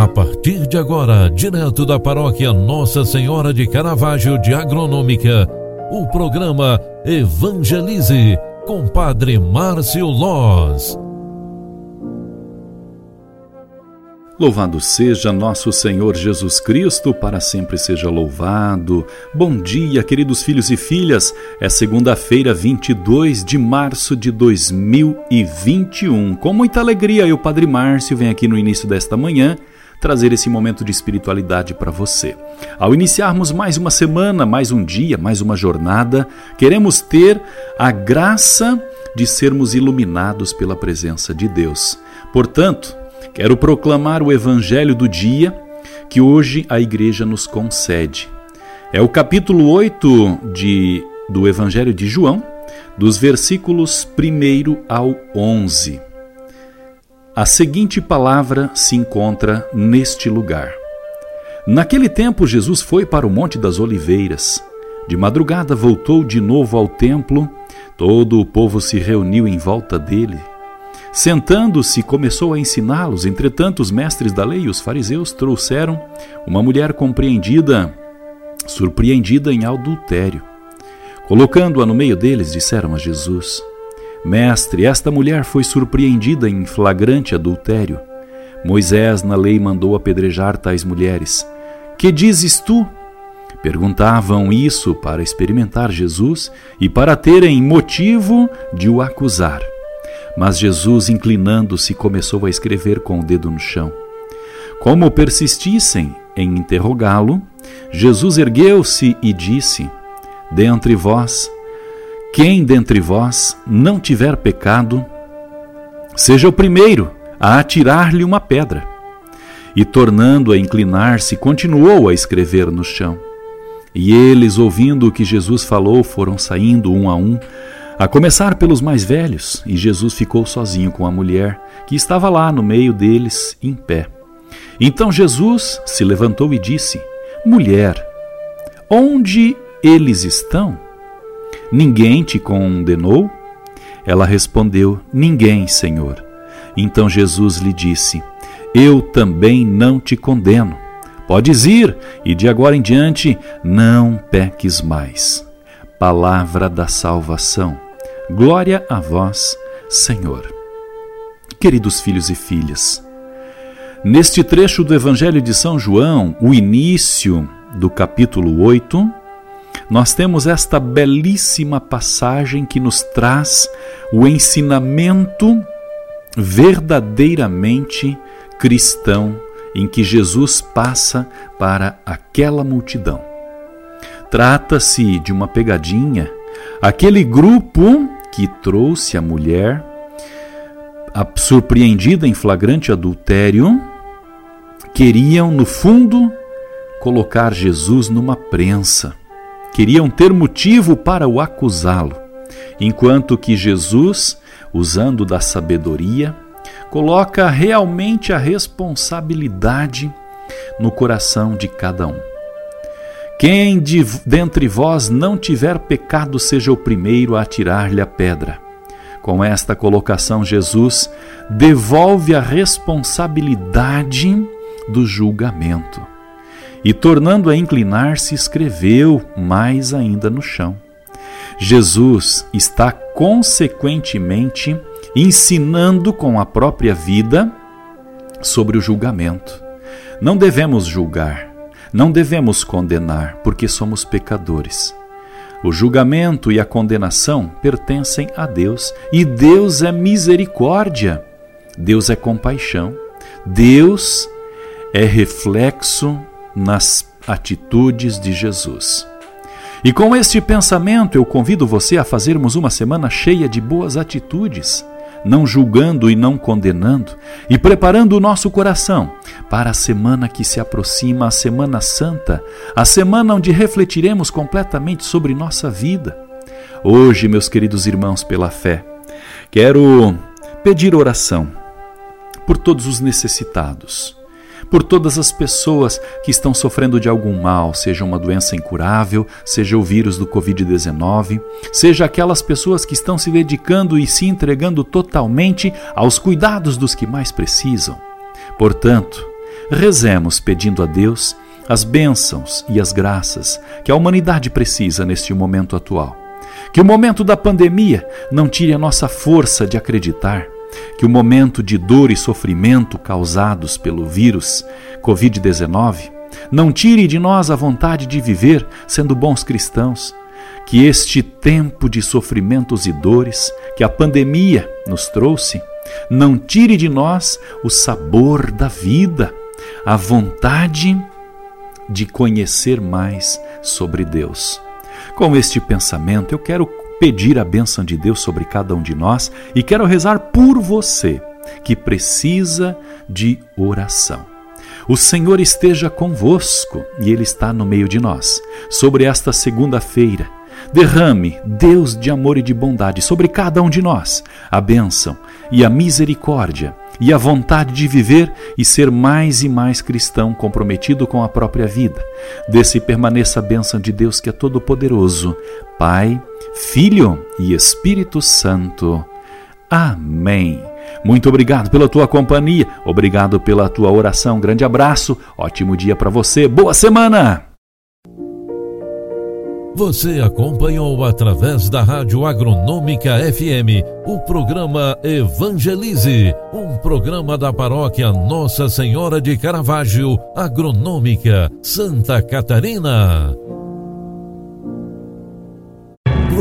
A partir de agora, direto da paróquia Nossa Senhora de Caravaggio de Agronômica, o programa Evangelize com Padre Márcio Loz. Louvado seja nosso Senhor Jesus Cristo, para sempre seja louvado. Bom dia, queridos filhos e filhas. É segunda-feira, 22 de março de 2021. Com muita alegria, eu, Padre Márcio, venho aqui no início desta manhã trazer esse momento de espiritualidade para você. Ao iniciarmos mais uma semana, mais um dia, mais uma jornada, queremos ter a graça de sermos iluminados pela presença de Deus. Portanto, quero proclamar o evangelho do dia que hoje a igreja nos concede. É o capítulo 8 de, do evangelho de João, dos versículos 1 ao 11. A seguinte palavra se encontra neste lugar. Naquele tempo, Jesus foi para o Monte das Oliveiras. De madrugada voltou de novo ao templo. Todo o povo se reuniu em volta dele. Sentando-se, começou a ensiná-los. Entretanto, os mestres da lei e os fariseus trouxeram uma mulher compreendida, surpreendida em adultério. Colocando-a no meio deles, disseram a Jesus: Mestre, esta mulher foi surpreendida em flagrante adultério. Moisés, na lei, mandou apedrejar tais mulheres. Que dizes tu? Perguntavam isso para experimentar Jesus e para terem motivo de o acusar. Mas Jesus, inclinando-se, começou a escrever com o dedo no chão. Como persistissem em interrogá-lo, Jesus ergueu-se e disse: Dentre vós, quem dentre vós não tiver pecado, seja o primeiro a atirar-lhe uma pedra. E tornando a inclinar-se, continuou a escrever no chão. E eles, ouvindo o que Jesus falou, foram saindo um a um, a começar pelos mais velhos, e Jesus ficou sozinho com a mulher, que estava lá no meio deles, em pé. Então Jesus se levantou e disse: Mulher, onde eles estão? Ninguém te condenou? Ela respondeu: Ninguém, Senhor. Então Jesus lhe disse: Eu também não te condeno. Podes ir e de agora em diante não peques mais. Palavra da salvação. Glória a vós, Senhor. Queridos filhos e filhas, neste trecho do Evangelho de São João, o início do capítulo 8, nós temos esta belíssima passagem que nos traz o ensinamento verdadeiramente cristão em que Jesus passa para aquela multidão. Trata-se de uma pegadinha, aquele grupo que trouxe a mulher a surpreendida em flagrante adultério, queriam, no fundo, colocar Jesus numa prensa queriam ter motivo para o acusá-lo, enquanto que Jesus, usando da sabedoria, coloca realmente a responsabilidade no coração de cada um. Quem de, dentre vós não tiver pecado, seja o primeiro a atirar-lhe a pedra. Com esta colocação, Jesus devolve a responsabilidade do julgamento e, tornando a inclinar-se, escreveu mais ainda no chão. Jesus está consequentemente ensinando com a própria vida sobre o julgamento. Não devemos julgar, não devemos condenar, porque somos pecadores. O julgamento e a condenação pertencem a Deus, e Deus é misericórdia, Deus é compaixão, Deus é reflexo nas atitudes de Jesus. E com este pensamento eu convido você a fazermos uma semana cheia de boas atitudes, não julgando e não condenando, e preparando o nosso coração para a semana que se aproxima, a Semana Santa, a semana onde refletiremos completamente sobre nossa vida. Hoje, meus queridos irmãos, pela fé, quero pedir oração por todos os necessitados por todas as pessoas que estão sofrendo de algum mal, seja uma doença incurável, seja o vírus do Covid-19, seja aquelas pessoas que estão se dedicando e se entregando totalmente aos cuidados dos que mais precisam. Portanto, Rezemos pedindo a Deus as bênçãos e as graças que a humanidade precisa neste momento atual. Que o momento da pandemia não tire a nossa força de acreditar, que o momento de dor e sofrimento causados pelo vírus Covid-19 não tire de nós a vontade de viver sendo bons cristãos. Que este tempo de sofrimentos e dores que a pandemia nos trouxe não tire de nós o sabor da vida, a vontade de conhecer mais sobre Deus. Com este pensamento, eu quero pedir a bênção de Deus sobre cada um de nós e quero rezar por você que precisa de oração. O Senhor esteja convosco e Ele está no meio de nós. Sobre esta segunda-feira, derrame, Deus de amor e de bondade, sobre cada um de nós a bênção e a misericórdia e a vontade de viver e ser mais e mais cristão, comprometido com a própria vida. Desse permaneça a bênção de Deus que é todo-poderoso, Pai, Filho e Espírito Santo. Amém. Muito obrigado pela tua companhia, obrigado pela tua oração. Grande abraço, ótimo dia para você, boa semana! Você acompanhou através da Rádio Agronômica FM o programa Evangelize, um programa da paróquia Nossa Senhora de Caravaggio, Agronômica, Santa Catarina.